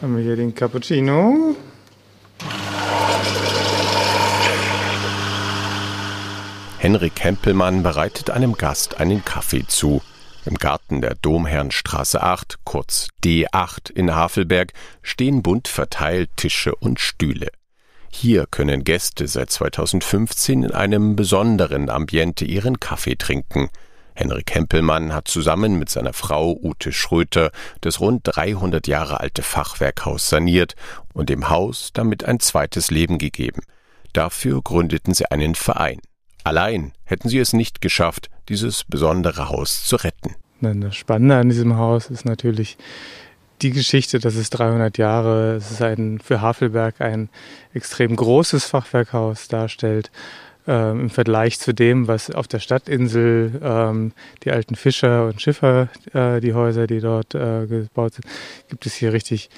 Haben wir hier den Cappuccino. Henrik Hempelmann bereitet einem Gast einen Kaffee zu. Im Garten der Domherrnstraße 8, kurz D8 in Havelberg, stehen bunt verteilt Tische und Stühle. Hier können Gäste seit 2015 in einem besonderen Ambiente ihren Kaffee trinken. Henrik Hempelmann hat zusammen mit seiner Frau Ute Schröter das rund 300 Jahre alte Fachwerkhaus saniert und dem Haus damit ein zweites Leben gegeben. Dafür gründeten sie einen Verein. Allein hätten sie es nicht geschafft, dieses besondere Haus zu retten. Das Spannende an diesem Haus ist natürlich die Geschichte, dass es 300 Jahre, es ist ein, für Havelberg ein extrem großes Fachwerkhaus darstellt. Ähm, Im Vergleich zu dem, was auf der Stadtinsel ähm, die alten Fischer und Schiffer, äh, die Häuser, die dort äh, gebaut sind, gibt es hier richtig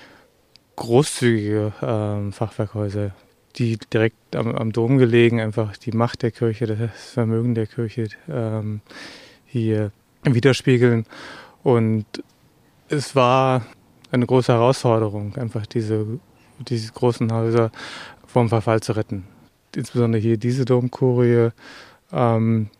großzügige ähm, Fachwerkhäuser die direkt am, am, Dom gelegen, einfach die Macht der Kirche, das Vermögen der Kirche ähm, hier widerspiegeln. Und es war eine große Herausforderung, einfach diese, diese großen Häuser vom Verfall zu retten. Insbesondere hier diese Domkurie ähm,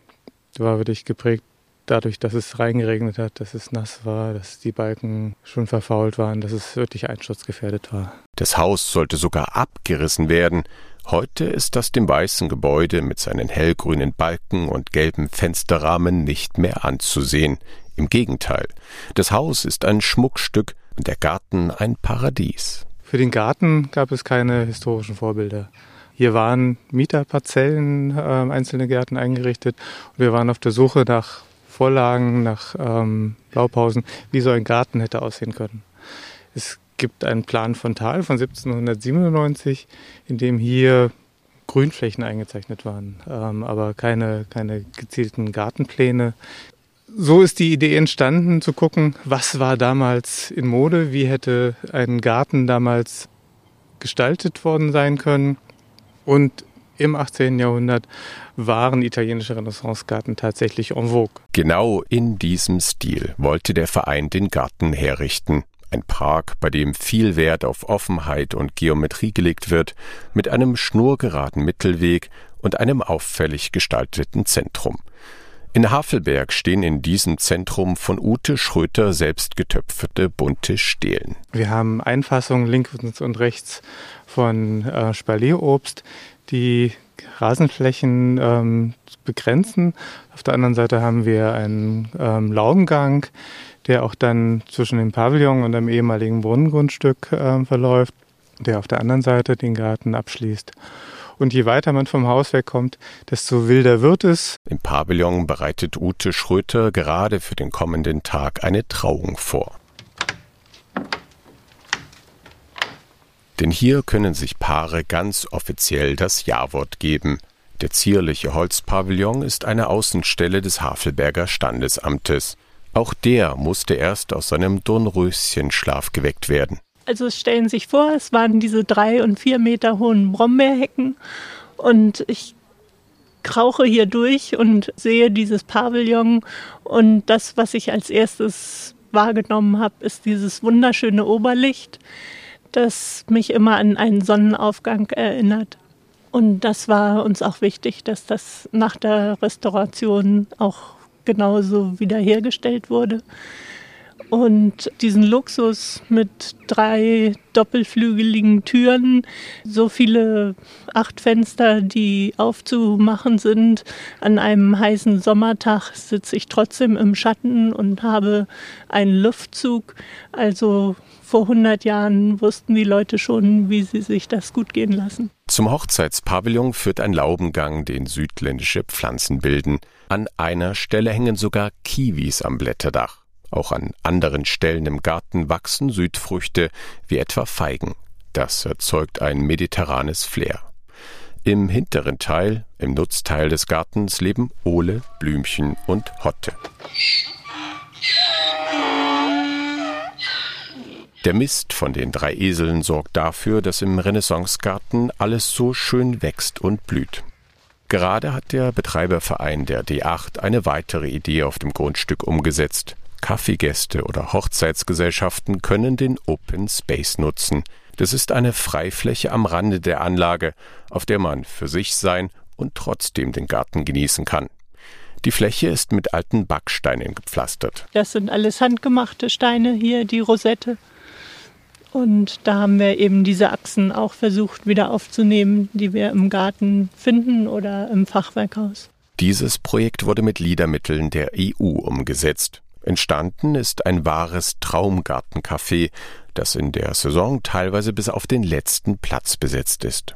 war wirklich geprägt dadurch, dass es reingeregnet hat, dass es nass war, dass die Balken schon verfault waren, dass es wirklich einsturzgefährdet war. Das Haus sollte sogar abgerissen werden. Heute ist das dem weißen Gebäude mit seinen hellgrünen Balken und gelben Fensterrahmen nicht mehr anzusehen. Im Gegenteil, das Haus ist ein Schmuckstück und der Garten ein Paradies. Für den Garten gab es keine historischen Vorbilder. Hier waren Mieterparzellen, äh, einzelne Gärten eingerichtet und wir waren auf der Suche nach Vorlagen, nach ähm, Blaupausen, wie so ein Garten hätte aussehen können. Es gibt einen Plan von Tal von 1797, in dem hier Grünflächen eingezeichnet waren, ähm, aber keine, keine gezielten Gartenpläne. So ist die Idee entstanden, zu gucken, was war damals in Mode, wie hätte ein Garten damals gestaltet worden sein können. Und im 18. Jahrhundert waren italienische Renaissancegarten tatsächlich en vogue. Genau in diesem Stil wollte der Verein den Garten herrichten. Ein Park, bei dem viel Wert auf Offenheit und Geometrie gelegt wird, mit einem schnurgeraden Mittelweg und einem auffällig gestalteten Zentrum. In Havelberg stehen in diesem Zentrum von Ute Schröter selbst getöpferte bunte Stelen. Wir haben Einfassungen links und rechts von äh, Spalierobst, die Rasenflächen ähm, begrenzen. Auf der anderen Seite haben wir einen ähm, Laubengang, der auch dann zwischen dem Pavillon und dem ehemaligen Brunnengrundstück äh, verläuft, der auf der anderen Seite den Garten abschließt. Und je weiter man vom Haus wegkommt, desto wilder wird es. Im Pavillon bereitet Ute Schröter gerade für den kommenden Tag eine Trauung vor. Denn hier können sich Paare ganz offiziell das Ja-Wort geben. Der zierliche Holzpavillon ist eine Außenstelle des Havelberger Standesamtes. Auch der musste erst aus seinem Dornröschenschlaf geweckt werden. Also stellen Sie sich vor, es waren diese drei und vier Meter hohen Brombeerhecken und ich krauche hier durch und sehe dieses Pavillon und das, was ich als erstes wahrgenommen habe, ist dieses wunderschöne Oberlicht das mich immer an einen Sonnenaufgang erinnert. Und das war uns auch wichtig, dass das nach der Restauration auch genauso wiederhergestellt wurde. Und diesen Luxus mit drei doppelflügeligen Türen, so viele acht Fenster, die aufzumachen sind. An einem heißen Sommertag sitze ich trotzdem im Schatten und habe einen Luftzug. Also vor 100 Jahren wussten die Leute schon, wie sie sich das gut gehen lassen. Zum Hochzeitspavillon führt ein Laubengang, den südländische Pflanzen bilden. An einer Stelle hängen sogar Kiwis am Blätterdach. Auch an anderen Stellen im Garten wachsen Südfrüchte, wie etwa Feigen. Das erzeugt ein mediterranes Flair. Im hinteren Teil, im Nutzteil des Gartens, leben Ole, Blümchen und Hotte. Der Mist von den drei Eseln sorgt dafür, dass im Renaissancegarten alles so schön wächst und blüht. Gerade hat der Betreiberverein der D8 eine weitere Idee auf dem Grundstück umgesetzt. Kaffeegäste oder Hochzeitsgesellschaften können den Open Space nutzen. Das ist eine Freifläche am Rande der Anlage, auf der man für sich sein und trotzdem den Garten genießen kann. Die Fläche ist mit alten Backsteinen gepflastert. Das sind alles handgemachte Steine hier, die Rosette. Und da haben wir eben diese Achsen auch versucht wieder aufzunehmen, die wir im Garten finden oder im Fachwerkhaus. Dieses Projekt wurde mit Liedermitteln der EU umgesetzt. Entstanden ist ein wahres Traumgartencafé, das in der Saison teilweise bis auf den letzten Platz besetzt ist.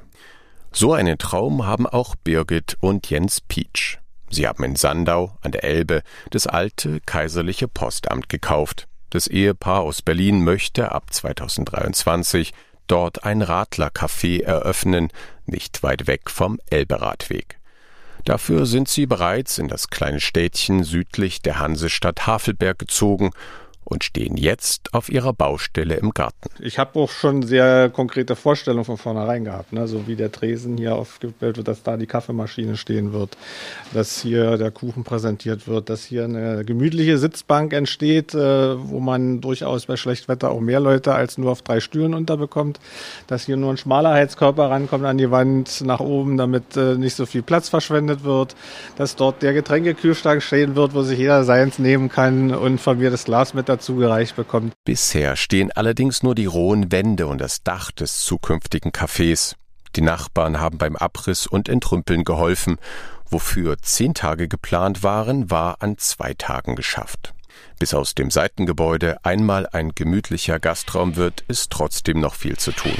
So einen Traum haben auch Birgit und Jens Pietsch. Sie haben in Sandau an der Elbe das alte kaiserliche Postamt gekauft. Das Ehepaar aus Berlin möchte ab 2023 dort ein Radlercafé eröffnen, nicht weit weg vom Elberadweg. Dafür sind sie bereits in das kleine Städtchen südlich der Hansestadt Havelberg gezogen und stehen jetzt auf ihrer Baustelle im Garten. Ich habe auch schon sehr konkrete Vorstellungen von vornherein gehabt, ne? so wie der Tresen hier aufgebildet wird, dass da die Kaffeemaschine stehen wird, dass hier der Kuchen präsentiert wird, dass hier eine gemütliche Sitzbank entsteht, äh, wo man durchaus bei Schlechtwetter auch mehr Leute als nur auf drei Stühlen unterbekommt, dass hier nur ein schmaler Heizkörper rankommt an die Wand nach oben, damit äh, nicht so viel Platz verschwendet wird, dass dort der Getränkekühlschrank stehen wird, wo sich jeder seins nehmen kann und von mir das Glas mit zugereicht bekommt. Bisher stehen allerdings nur die rohen Wände und das Dach des zukünftigen Cafés. Die Nachbarn haben beim Abriss und Entrümpeln geholfen. Wofür zehn Tage geplant waren, war an zwei Tagen geschafft. Bis aus dem Seitengebäude einmal ein gemütlicher Gastraum wird, ist trotzdem noch viel zu tun.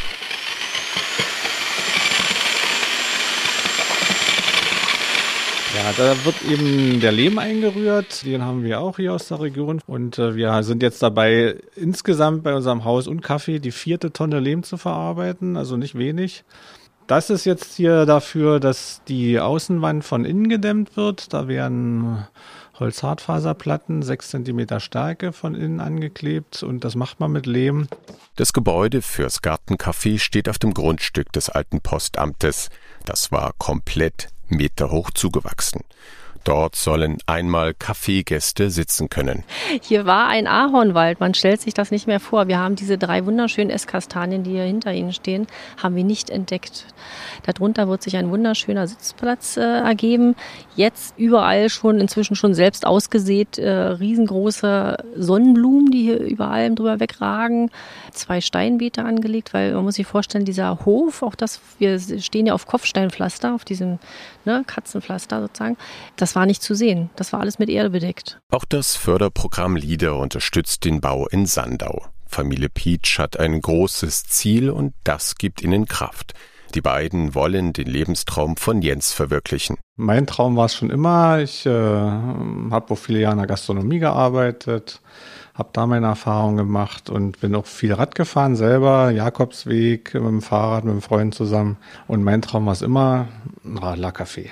Ja, da wird eben der Lehm eingerührt. Den haben wir auch hier aus der Region. Und äh, wir sind jetzt dabei, insgesamt bei unserem Haus und Kaffee die vierte Tonne Lehm zu verarbeiten, also nicht wenig. Das ist jetzt hier dafür, dass die Außenwand von innen gedämmt wird. Da werden Holzhartfaserplatten, sechs Zentimeter Stärke von innen angeklebt und das macht man mit Lehm. Das Gebäude fürs Gartencafé steht auf dem Grundstück des alten Postamtes. Das war komplett meterhoch zugewachsen. Dort sollen einmal Kaffeegäste sitzen können. Hier war ein Ahornwald. Man stellt sich das nicht mehr vor. Wir haben diese drei wunderschönen Esskastanien, die hier hinter Ihnen stehen, haben wir nicht entdeckt. Darunter wird sich ein wunderschöner Sitzplatz äh, ergeben. Jetzt überall schon, inzwischen schon selbst ausgesät, äh, riesengroße Sonnenblumen, die hier über allem drüber wegragen. Zwei Steinbeete angelegt, weil man muss sich vorstellen, dieser Hof, auch das, wir stehen ja auf Kopfsteinpflaster, auf diesem ne, Katzenpflaster sozusagen. Das war nicht zu sehen. Das war alles mit Erde bedeckt. Auch das Förderprogramm LIDER unterstützt den Bau in Sandau. Familie Pietsch hat ein großes Ziel und das gibt ihnen Kraft. Die beiden wollen den Lebenstraum von Jens verwirklichen. Mein Traum war es schon immer. Ich äh, habe auch viele Jahre in der Gastronomie gearbeitet, habe da meine Erfahrungen gemacht und bin auch viel Rad gefahren selber, Jakobsweg mit dem Fahrrad, mit einem Freund zusammen. Und mein Traum war es immer ein Radlercafé.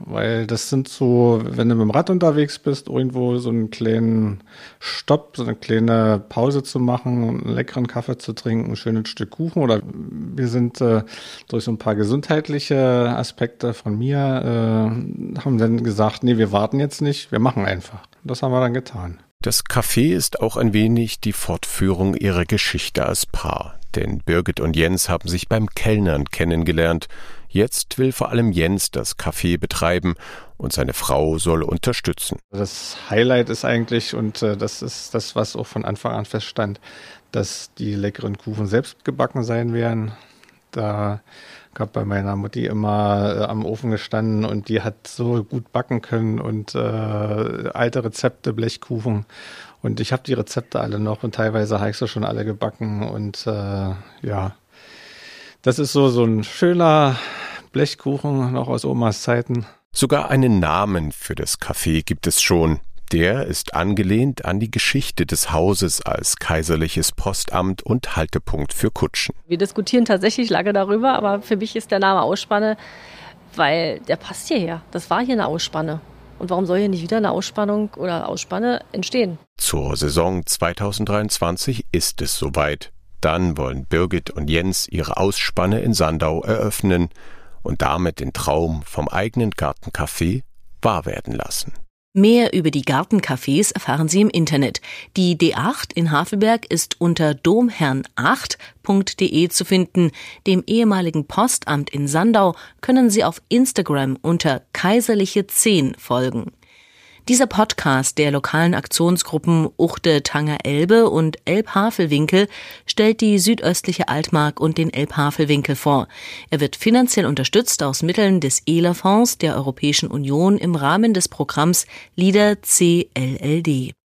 Weil das sind so, wenn du mit dem Rad unterwegs bist, irgendwo so einen kleinen Stopp, so eine kleine Pause zu machen, einen leckeren Kaffee zu trinken, ein schönes Stück Kuchen. Oder wir sind äh, durch so ein paar gesundheitliche Aspekte von mir, äh, haben dann gesagt, nee, wir warten jetzt nicht, wir machen einfach. Das haben wir dann getan. Das Café ist auch ein wenig die Fortführung ihrer Geschichte als Paar. Denn Birgit und Jens haben sich beim Kellnern kennengelernt. Jetzt will vor allem Jens das Café betreiben und seine Frau soll unterstützen. Das Highlight ist eigentlich, und äh, das ist das, was auch von Anfang an feststand, dass die leckeren Kuchen selbst gebacken sein werden. Da gab bei meiner Mutti immer äh, am Ofen gestanden und die hat so gut backen können und äh, alte Rezepte, Blechkuchen. Und ich habe die Rezepte alle noch und teilweise habe ich sie schon alle gebacken. Und äh, ja, das ist so, so ein schöner Blechkuchen noch aus Omas Zeiten. Sogar einen Namen für das Café gibt es schon. Der ist angelehnt an die Geschichte des Hauses als kaiserliches Postamt und Haltepunkt für Kutschen. Wir diskutieren tatsächlich lange darüber, aber für mich ist der Name Ausspanne, weil der passt hierher. Das war hier eine Ausspanne. Und warum soll hier nicht wieder eine Ausspannung oder Ausspanne entstehen? Zur Saison 2023 ist es soweit. Dann wollen Birgit und Jens ihre Ausspanne in Sandau eröffnen und damit den Traum vom eigenen Gartencafé wahr werden lassen. Mehr über die Gartencafés erfahren Sie im Internet. Die D8 in Havelberg ist unter domherrn8.de zu finden. Dem ehemaligen Postamt in Sandau können Sie auf Instagram unter kaiserliche 10 folgen. Dieser Podcast der lokalen Aktionsgruppen Uchte Tanger Elbe und Elbhavelwinkel stellt die südöstliche Altmark und den Elbhavelwinkel vor. Er wird finanziell unterstützt aus Mitteln des ELA-Fonds der Europäischen Union im Rahmen des Programms LIDER CLLD.